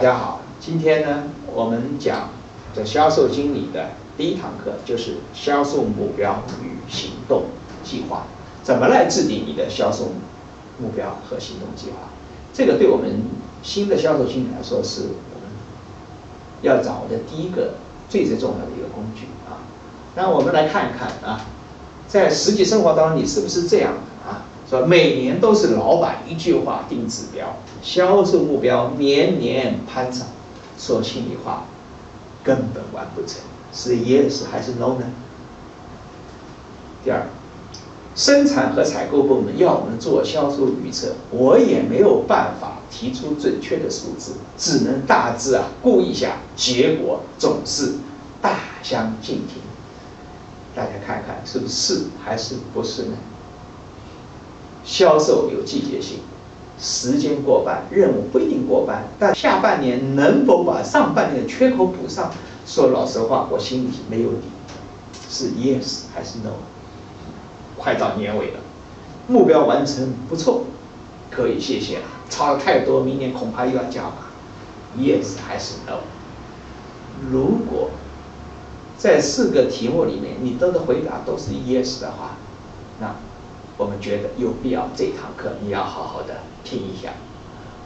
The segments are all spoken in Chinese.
大家好，今天呢，我们讲这销售经理的第一堂课，就是销售目标与行动计划，怎么来制定你的销售目标和行动计划？这个对我们新的销售经理来说，是我们要掌握的第一个最最重要的一个工具啊。那我们来看一看啊，在实际生活当中，你是不是这样？说每年都是老板一句话定指标，销售目标年年攀涨，说心里话，根本完不成，是 yes 还是 no 呢？第二，生产和采购部门要我们做销售预测，我也没有办法提出准确的数字，只能大致啊估一下，结果总是大相径庭。大家看看是不是还是不是呢？销售有季节性，时间过半，任务不一定过半，但下半年能否把上半年的缺口补上？说老实话，我心里没有底，是 yes 还是 no？快到年尾了，目标完成不错，可以谢谢了。差的太多，明年恐怕又要加码。yes 还是 no？如果在四个题目里面你都的回答都是 yes 的话，那。我们觉得有必要这堂课你要好好的听一下。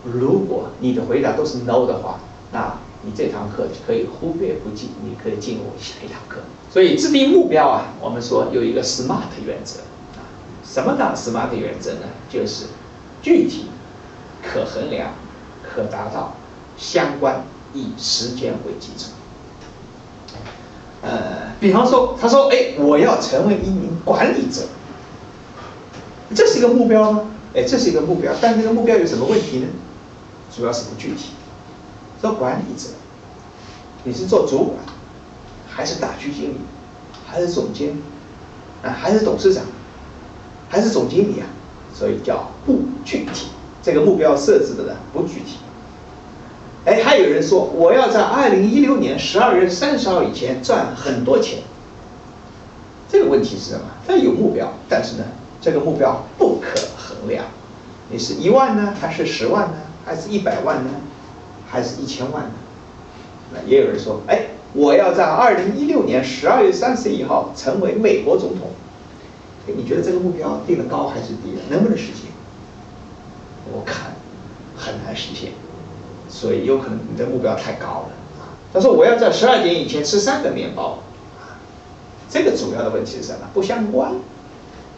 如果你的回答都是 no 的话，那你这堂课可以忽略不计，你可以进入下一堂课。所以制定目标啊，我们说有一个 SMART 原则啊。什么叫 SMART 原则呢？就是具体、可衡量、可达到、相关，以时间为基础。呃，比方说，他说：“哎，我要成为一名管理者。”这是一个目标吗？哎，这是一个目标，但这个目标有什么问题呢？主要是不具体。做管理者，你是做主管，还是大区经理，还是总监，啊，还是董事长，还是总经理啊？所以叫不具体。这个目标设置的呢不具体。哎，还有人说我要在二零一六年十二月三十号以前赚很多钱。这个问题是什么？他有目标，但是呢？这个目标不可衡量，你是一万呢，还是十万呢，还是一百万呢，还是一千万呢？那也有人说，哎，我要在二零一六年十二月三十一号成为美国总统。哎，你觉得这个目标定的高还是低？能不能实现？我看很难实现，所以有可能你的目标太高了。他说我要在十二点以前吃三个面包，这个主要的问题是什么？不相关。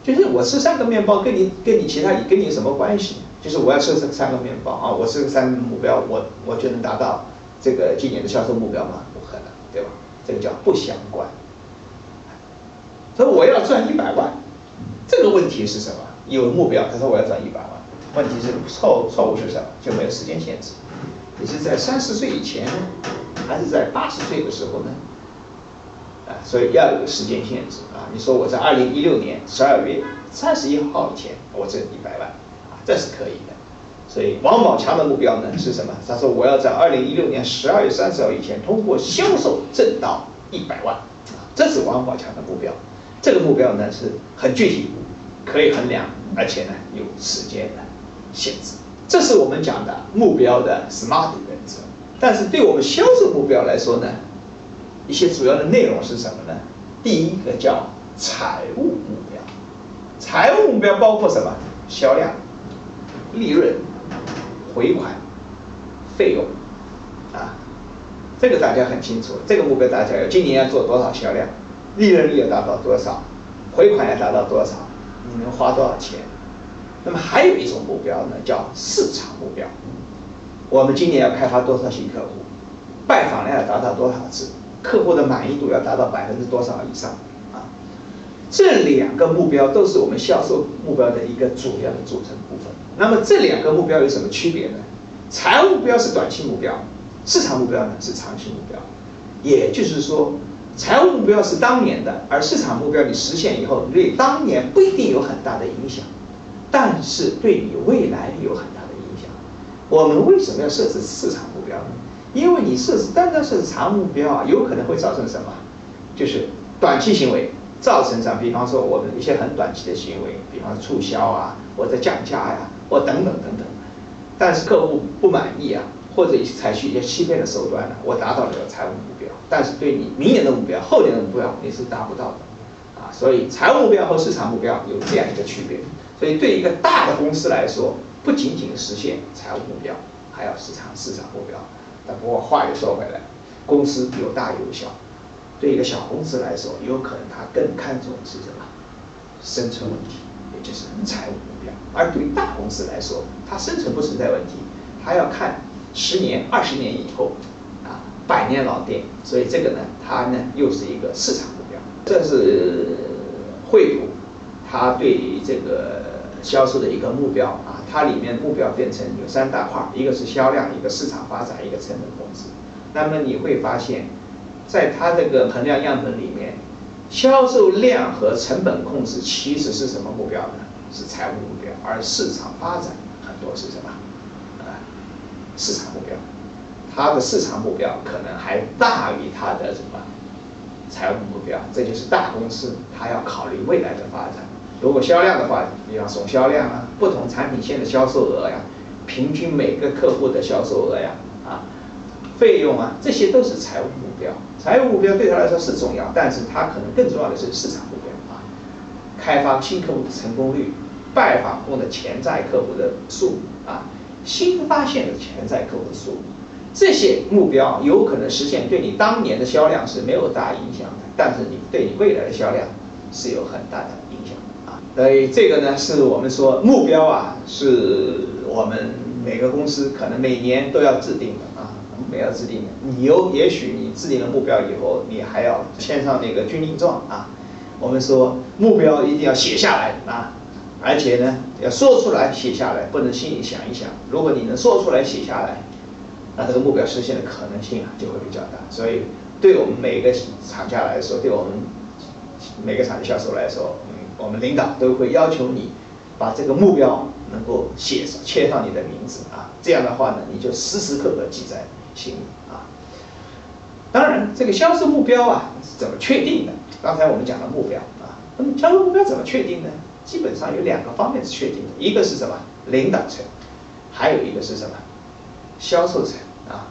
就是我吃三个面包，跟你跟你其他跟你有什么关系？就是我要吃这三个面包啊，我吃三个目标，我我就能达到这个今年的销售目标吗？不可能，对吧？这个叫不相关。所以我要赚一百万，这个问题是什么？有目标，他说我要赚一百万，问题是错错误是什么？就没有时间限制。你是在三十岁以前，还是在八十岁的时候呢？啊，所以要有个时间限制啊！你说我在二零一六年十二月三十一号以前我挣一百万，啊，这是可以的。所以王宝强的目标呢是什么？他说我要在二零一六年十二月三十号以前通过销售挣到一百万，啊，这是王宝强的目标。这个目标呢是很具体，可以衡量，而且呢有时间的限制。这是我们讲的目标的 SMART 原则。但是对我们销售目标来说呢？一些主要的内容是什么呢？第一个叫财务目标，财务目标包括什么？销量、利润、回款、费用，啊，这个大家很清楚。这个目标大家要今年要做多少销量，利润率要达到多少，回款要达到多少，你能花多少钱？那么还有一种目标呢，叫市场目标。我们今年要开发多少新客户，拜访量要达到多少次？客户的满意度要达到百分之多少以上啊？这两个目标都是我们销售目标的一个主要的组成部分。那么这两个目标有什么区别呢？财务目标是短期目标，市场目标呢是长期目标。也就是说，财务目标是当年的，而市场目标你实现以后，对当年不一定有很大的影响，但是对你未来有很大的影响。我们为什么要设置市场目标呢？因为你设置单单设置长目标啊，有可能会造成什么？就是短期行为造成什么？比方说我们一些很短期的行为，比方促销啊，或者降价呀，或等等等等。但是客户不满意啊，或者采取一些欺骗的手段呢，我达到了财务目标，但是对你明年的目标、后年的目标你是达不到的，啊，所以财务目标和市场目标有这样一个区别。所以对一个大的公司来说，不仅仅实现财务目标，还要市场市场目标。不过话又说回来，公司有大有小，对一个小公司来说，有可能他更看重的是什么？生存问题，也就是财务目标。而对于大公司来说，它生存不存在问题，它要看。十年、二十年以后，啊，百年老店，所以这个呢，它呢又是一个市场目标。这是惠普，它对于这个销售的一个目标啊，它里面目标变成有三大块，一个是销量，一个市场发展，一个成本控制。那么你会发现，在它这个衡量样本里面，销售量和成本控制其实是什么目标呢？是财务目标，而市场发展很多是什么？啊市场目标，它的市场目标可能还大于它的什么财务目标，这就是大公司它要考虑未来的发展。如果销量的话，比方总销量啊，不同产品线的销售额呀，平均每个客户的销售额呀，啊，费用啊，这些都是财务目标。财务目标对他来说是重要，但是他可能更重要的是市场目标啊，开发新客户的成功率，拜访过的潜在客户的数啊。新发现的潜在客户的数，这些目标有可能实现，对你当年的销量是没有大影响的，但是你对你未来的销量是有很大的影。所以这个呢，是我们说目标啊，是我们每个公司可能每年都要制定的啊，每要制定的。你有也许你制定了目标以后，你还要签上那个军令状啊。我们说目标一定要写下来啊。而且呢，要说出来、写下来，不能心里想一想。如果你能说出来、写下来，那这个目标实现的可能性啊就会比较大。所以，对我们每个厂家来说，对我们每个厂的销售来说，我们领导都会要求你把这个目标能够写上、签上你的名字啊。这样的话呢，你就时时刻刻记在心里啊。当然，这个销售目标啊是怎么确定的？刚才我们讲了目标啊，那么销售目标怎么确定呢？基本上有两个方面是确定的，一个是什么领导层，还有一个是什么销售层啊。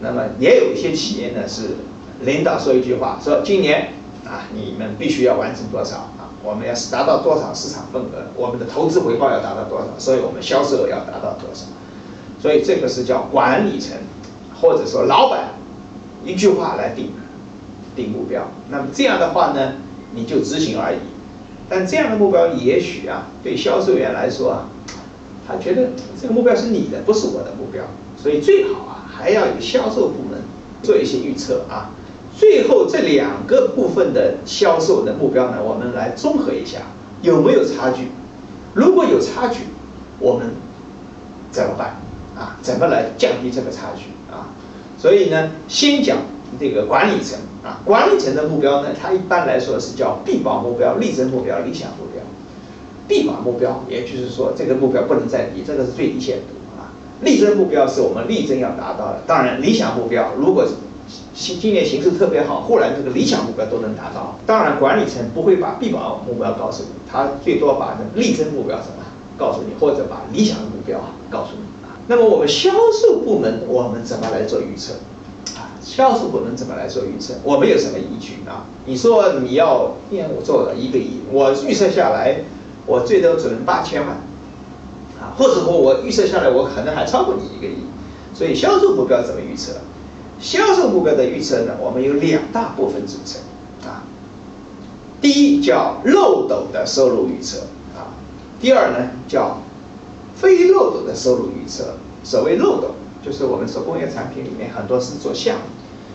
那么也有一些企业呢是领导说一句话，说今年啊你们必须要完成多少，我们要是达到多少市场份额，我们的投资回报要达到多少，所以我们销售额要达到多少。所以这个是叫管理层或者说老板一句话来定定目标。那么这样的话呢，你就执行而已。但这样的目标也许啊，对销售员来说啊，他觉得这个目标是你的，不是我的目标，所以最好啊，还要有销售部门做一些预测啊。最后这两个部分的销售的目标呢，我们来综合一下，有没有差距？如果有差距，我们怎么办啊？怎么来降低这个差距啊？所以呢，先讲这个管理层。啊，管理层的目标呢，它一般来说是叫必保目标、力争目标、理想目标。必保目标，也就是说这个目标不能再低，这个是最低限度啊。力争目标是我们力争要达到的。当然，理想目标如果是今今年形势特别好，忽然这个理想目标都能达到，当然管理层不会把必保目标告诉你，他最多把力争目标什么告诉你，或者把理想的目标告诉你啊。那么我们销售部门，我们怎么来做预测？销售部门怎么来做预测？我们有什么依据啊？你说你要业务做了一个亿，我预测下来，我最多只能八千万，啊，或者说我预测下来，我可能还超过你一个亿。所以销售目标怎么预测？销售目标的预测呢？我们有两大部分组成啊。第一叫漏斗的收入预测啊，第二呢叫非漏斗的收入预测。所谓漏斗。就是我们说工业产品里面很多是做项目，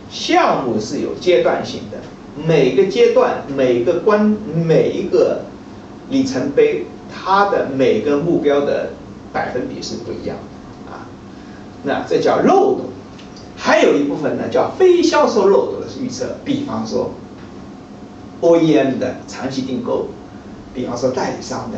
项目是有阶段性的，每个阶段、每个关、每一个里程碑，它的每个目标的百分比是不一样的啊。那这叫漏斗，还有一部分呢叫非销售漏斗的预测，比方说 OEM 的长期订购，比方说代理商的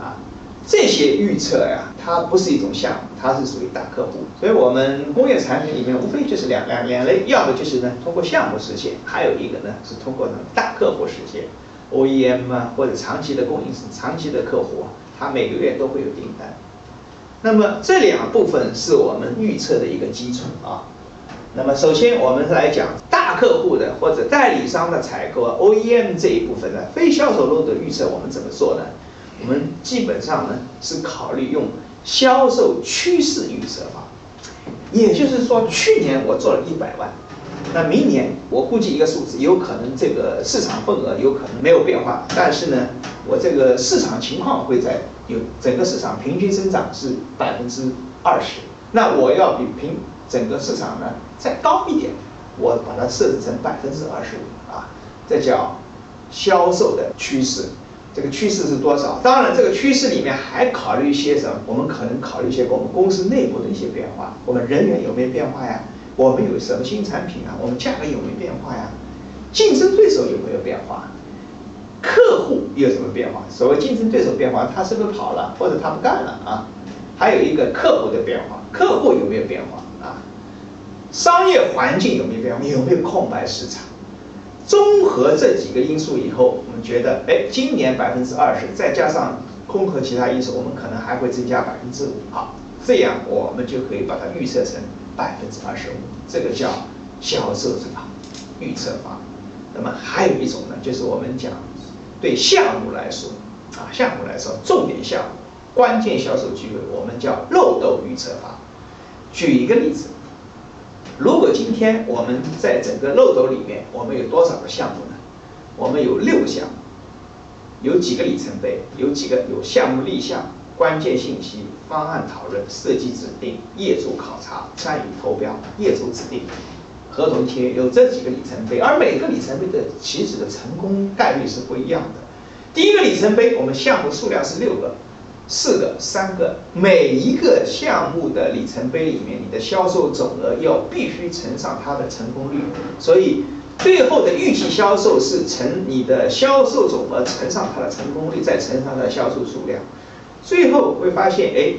啊。这些预测呀，它不是一种项目，它是属于大客户。所以，我们工业产品里面无非就是两两两类，要么就是呢通过项目实现，还有一个呢是通过呢大客户实现，OEM 啊或者长期的供应商、长期的客户啊，他每个月都会有订单。那么这两部分是我们预测的一个基础啊。那么首先我们来讲大客户的或者代理商的采购 OEM 这一部分呢，非销售路的预测我们怎么做呢？我们基本上呢是考虑用销售趋势预测法，也就是说去年我做了一百万，那明年我估计一个数字，有可能这个市场份额有可能没有变化，但是呢，我这个市场情况会在有整个市场平均增长是百分之二十，那我要比平。整个市场呢再高一点，我把它设置成百分之二十五啊，这叫销售的趋势。这个趋势是多少？当然，这个趋势里面还考虑一些什么？我们可能考虑一些我们公司内部的一些变化。我们人员有没有变化呀？我们有什么新产品啊？我们价格有没有变化呀？竞争对手有没有变化？客户有什么变化？所谓竞争对手变化，他是不是跑了，或者他不干了啊？还有一个客户的变化，客户有没有变化？商业环境有没有变化？有没有空白市场？综合这几个因素以后，我们觉得，哎，今年百分之二十，再加上综合其他因素，我们可能还会增加百分之五。好，这样我们就可以把它预测成百分之二十五。这个叫销售什么预测法？那么还有一种呢，就是我们讲对项目来说，啊，项目来说，重点项目、关键销售机会，我们叫漏斗预测法。举一个例子。如果今天我们在整个漏斗里面，我们有多少个项目呢？我们有六项，有几个里程碑？有几个有项目立项、关键信息、方案讨论、设计指定、业主考察、参与投标、业主指定、合同签约，有这几个里程碑。而每个里程碑的起始的成功概率是不一样的。第一个里程碑，我们项目数量是六个。四个、三个，每一个项目的里程碑里面，你的销售总额要必须乘上它的成功率，所以最后的预计销售是乘你的销售总额乘上它的成功率，再乘上它的销售数量，最后会发现，哎，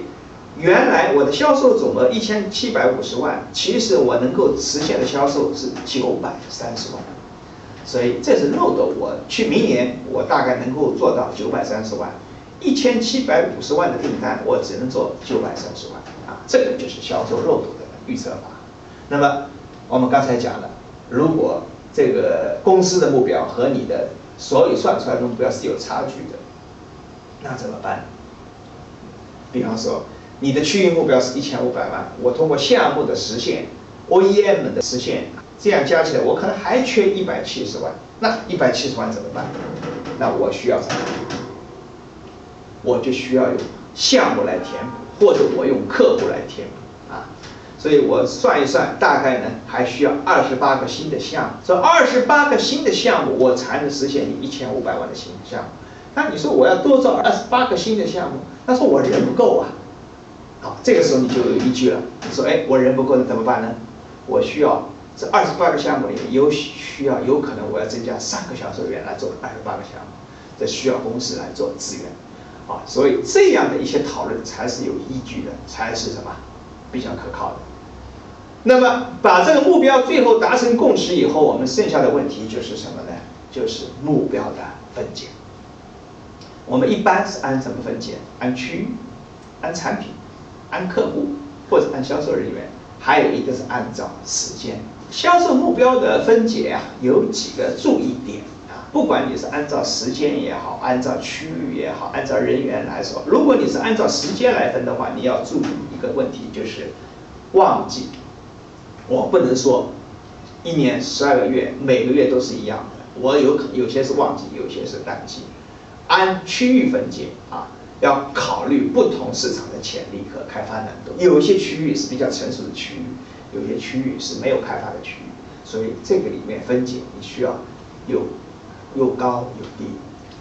原来我的销售总额一千七百五十万，其实我能够实现的销售是九百三十万，所以这是漏斗，我去明年我大概能够做到九百三十万。一千七百五十万的订单，我只能做九百三十万啊！这个就是销售漏斗的预测法。那么我们刚才讲了，如果这个公司的目标和你的所有算出来的目标是有差距的，那怎么办？比方说，你的区域目标是一千五百万，我通过项目的实现、OEM 的实现，这样加起来我可能还缺一百七十万。那一百七十万怎么办？那我需要什么？我就需要用项目来填补，或者我用客户来填补啊，所以我算一算，大概呢还需要二十八个新的项目。这二十八个新的项目，我才能实现你一千五百万的新项目。那你说我要多做二十八个新的项目，那说我人不够啊。好，这个时候你就有依据了。你说，哎，我人不够，那怎么办呢？我需要这二十八个项目里面有需要，有可能我要增加三个销售员来做二十八个项目，这需要公司来做资源。啊，所以这样的一些讨论才是有依据的，才是什么比较可靠的。那么把这个目标最后达成共识以后，我们剩下的问题就是什么呢？就是目标的分解。我们一般是按什么分解？按区域、按产品、按客户，或者按销售人员，还有一个是按照时间。销售目标的分解啊，有几个注意点。不管你是按照时间也好，按照区域也好，按照人员来说，如果你是按照时间来分的话，你要注意一个问题，就是旺季。我不能说一年十二个月每个月都是一样的，我有可有些是旺季，有些是淡季。按区域分解啊，要考虑不同市场的潜力和开发难度。有些区域是比较成熟的区域，有些区域是没有开发的区域，所以这个里面分解你需要有。有高有低，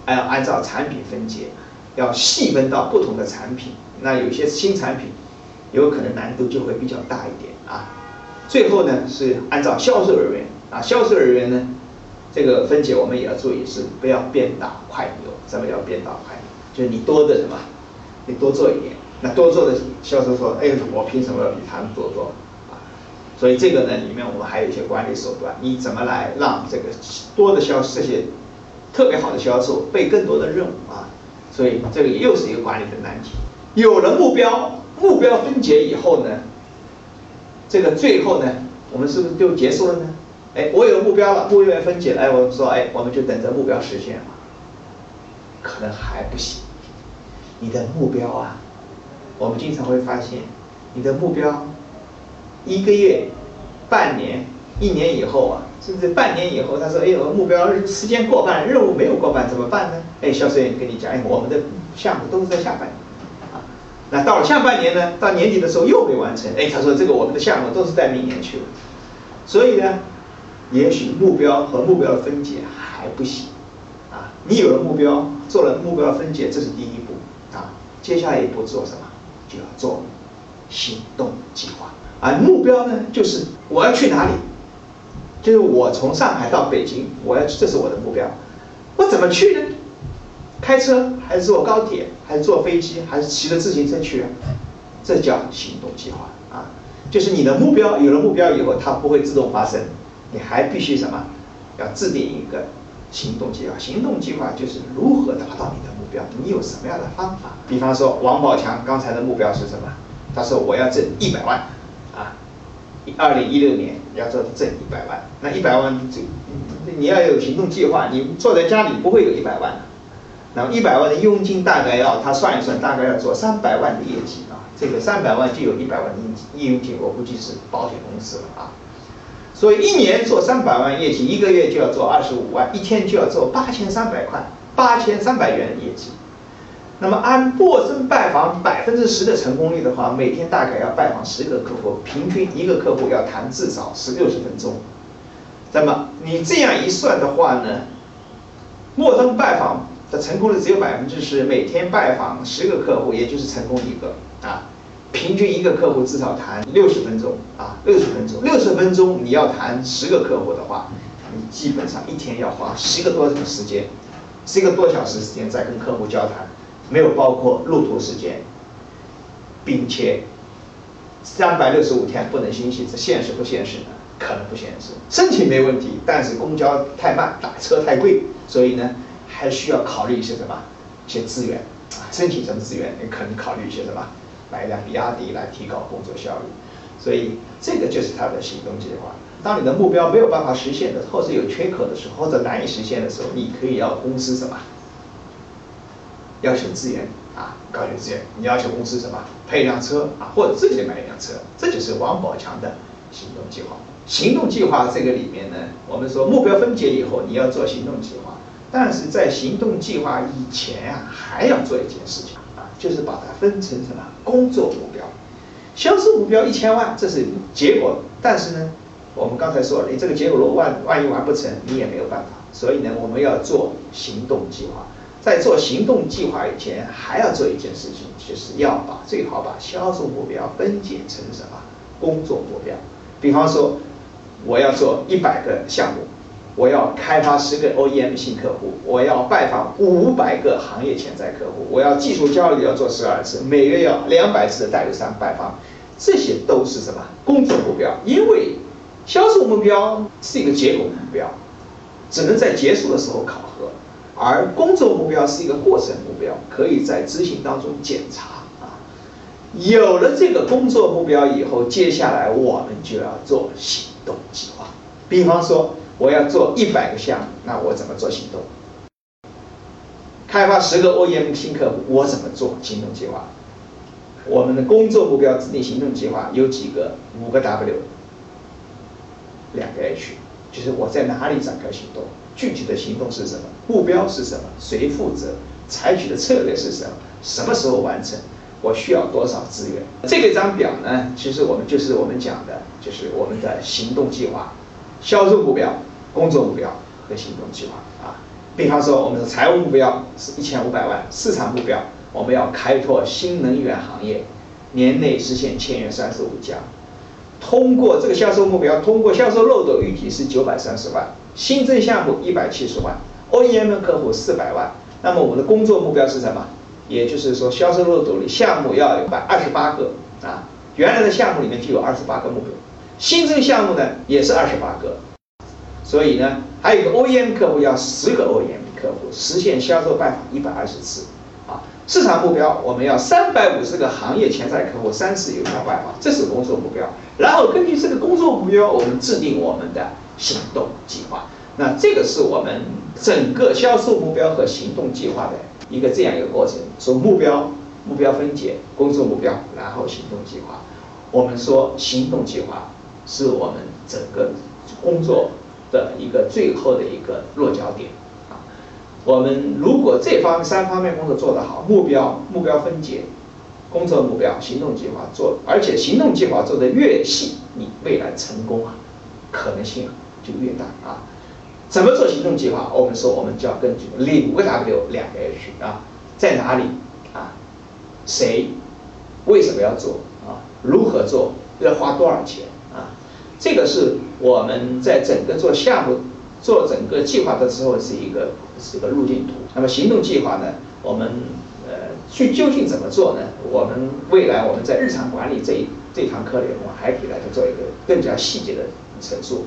还要按照产品分解，要细分到不同的产品。那有些新产品，有可能难度就会比较大一点啊。最后呢是按照销售人员啊，销售人员呢这个分解我们也要注意，是不要鞭打快牛。什么叫鞭打快牛？就是你多的什么，你多做一点。那多做的销售说，哎，我凭什么要比他们多做？所以这个呢里面我们还有一些管理手段，你怎么来让这个多的销这些。特别好的销售背更多的任务啊，所以这个又是一个管理的难题。有了目标，目标分解以后呢，这个最后呢，我们是不是就结束了呢？哎，我有目标了，目标分解了，哎，我们说，哎，我们就等着目标实现了，可能还不行。你的目标啊，我们经常会发现，你的目标一个月、半年、一年以后啊，甚至半年以后，他说，哎，我目标时间过半，任务没有过半，怎么办呢？哎，销售员跟你讲，哎，我们的项目都是在下半年。啊那到了下半年呢？到年底的时候又没完成。哎，他说这个我们的项目都是在明年去了，所以呢，也许目标和目标的分解还不行啊。你有了目标，做了目标分解，这是第一步啊。接下来一步做什么？就要做行动计划啊。目标呢，就是我要去哪里？就是我从上海到北京，我要这是我的目标。我怎么去呢？开车还是坐高铁，还是坐飞机，还是骑着自行车去啊？这叫行动计划啊！就是你的目标有了目标以后，它不会自动发生，你还必须什么？要制定一个行动计划。行动计划就是如何达到你的目标，你有什么样的方法？比方说，王宝强刚才的目标是什么？他说我要挣一百万啊！二零一六年要做挣一百万，那一百万这你要有行动计划，你坐在家里不会有一百万的。那么一百万的佣金大概要他算一算，大概要做三百万的业绩啊。这个三百万就有一百万的佣金，我估计是保险公司了啊。所以一年做三百万业绩，一个月就要做二十五万，一天就要做八千三百块，八千三百元的业绩。那么按陌生拜访百分之十的成功率的话，每天大概要拜访十个客户，平均一个客户要谈至少是六十分钟。那么你这样一算的话呢，陌生拜访。的成功率只有百分之十，每天拜访十个客户，也就是成功一个啊。平均一个客户至少谈六十分钟啊，六十分钟，六十分钟你要谈十个客户的话，你基本上一天要花十个多的时间，十个多小时时间在跟客户交谈，没有包括路途时间，并且三百六十五天不能休息，这现实不现实呢？可能不现实。身体没问题，但是公交太慢，打车太贵，所以呢。还需要考虑一些什么？一些资源啊，申请什么资源？你可能考虑一些什么？买一辆比亚迪来提高工作效率。所以这个就是他的行动计划。当你的目标没有办法实现的，或者有缺口的时候，或者难以实现的时候，你可以要公司什么？要求资源啊，高求资源。你要求公司什么？配一辆车啊，或者自己买一辆车。这就是王宝强的行动计划。行动计划这个里面呢，我们说目标分解以后，你要做行动计划。但是在行动计划以前啊，还要做一件事情啊，就是把它分成什么工作目标、销售目标一千万，这是结果。但是呢，我们刚才说了，你这个结果如果万万一完不成，你也没有办法。所以呢，我们要做行动计划。在做行动计划以前，还要做一件事情，就是要把最好把销售目标分解成什么工作目标。比方说，我要做一百个项目。我要开发十个 OEM 新客户，我要拜访五百个行业潜在客户，我要技术交流要做十二次，每月要两百次的代理商拜访，这些都是什么工作目标？因为销售目标是一个结果目标，只能在结束的时候考核，而工作目标是一个过程目标，可以在执行当中检查啊。有了这个工作目标以后，接下来我们就要做行动计划，比方说。我要做一百个项目，那我怎么做行动？开发十个 OEM 新客户，我怎么做行动计划？我们的工作目标制定行动计划有几个？五个 W，两个 H，就是我在哪里展开行动？具体的行动是什么？目标是什么？谁负责？采取的策略是什么？什么时候完成？我需要多少资源？这个张表呢？其实我们就是我们讲的，就是我们的行动计划、销售目标。工作目标和行动计划啊，比方说我们的财务目标是一千五百万，市场目标我们要开拓新能源行业，年内实现签约三十五家，通过这个销售目标，通过销售漏斗预计是九百三十万，新增项目一百七十万，OEM 客户四百万，那么我们的工作目标是什么？也就是说销售漏斗里项目要有百二十八个啊，原来的项目里面就有二十八个目标，新增项目呢也是二十八个。所以呢，还有一个 OEM 客户要十个 OEM 客户实现销售拜访一百二十次，市场目标我们要三百五十个行业潜在客户，三次有效拜访，这是工作目标。然后根据这个工作目标，我们制定我们的行动计划。那这个是我们整个销售目标和行动计划的一个这样一个过程：说目标、目标分解、工作目标，然后行动计划。我们说行动计划是我们整个工作的一个最后的一个落脚点。我们如果这方三方面工作做得好，目标目标分解，工作目标行动计划做，而且行动计划做得越细，你未来成功啊可能性就越大啊。怎么做行动计划？我们说我们就要根据五个 W 两个 H 啊，在哪里啊？谁？为什么要做啊？如何做？要花多少钱啊？这个是我们在整个做项目。做整个计划的时候是一个是一个路径图。那么行动计划呢？我们呃去究竟怎么做呢？我们未来我们在日常管理这一这堂课里，我还可以来做一个更加细节的陈述。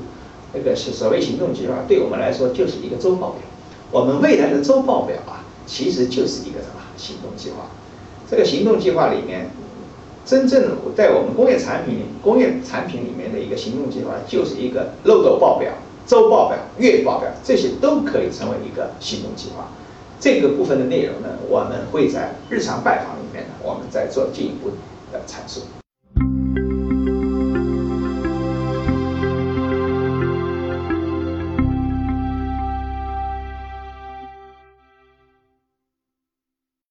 那个是所谓行动计划，对我们来说就是一个周报表。我们未来的周报表啊，其实就是一个什么行动计划？这个行动计划里面，真正在我们工业产品工业产品里面的一个行动计划，就是一个漏斗报表。周报表、月报表，这些都可以成为一个行动计划。这个部分的内容呢，我们会在日常拜访里面呢，我们再做进一步的阐述。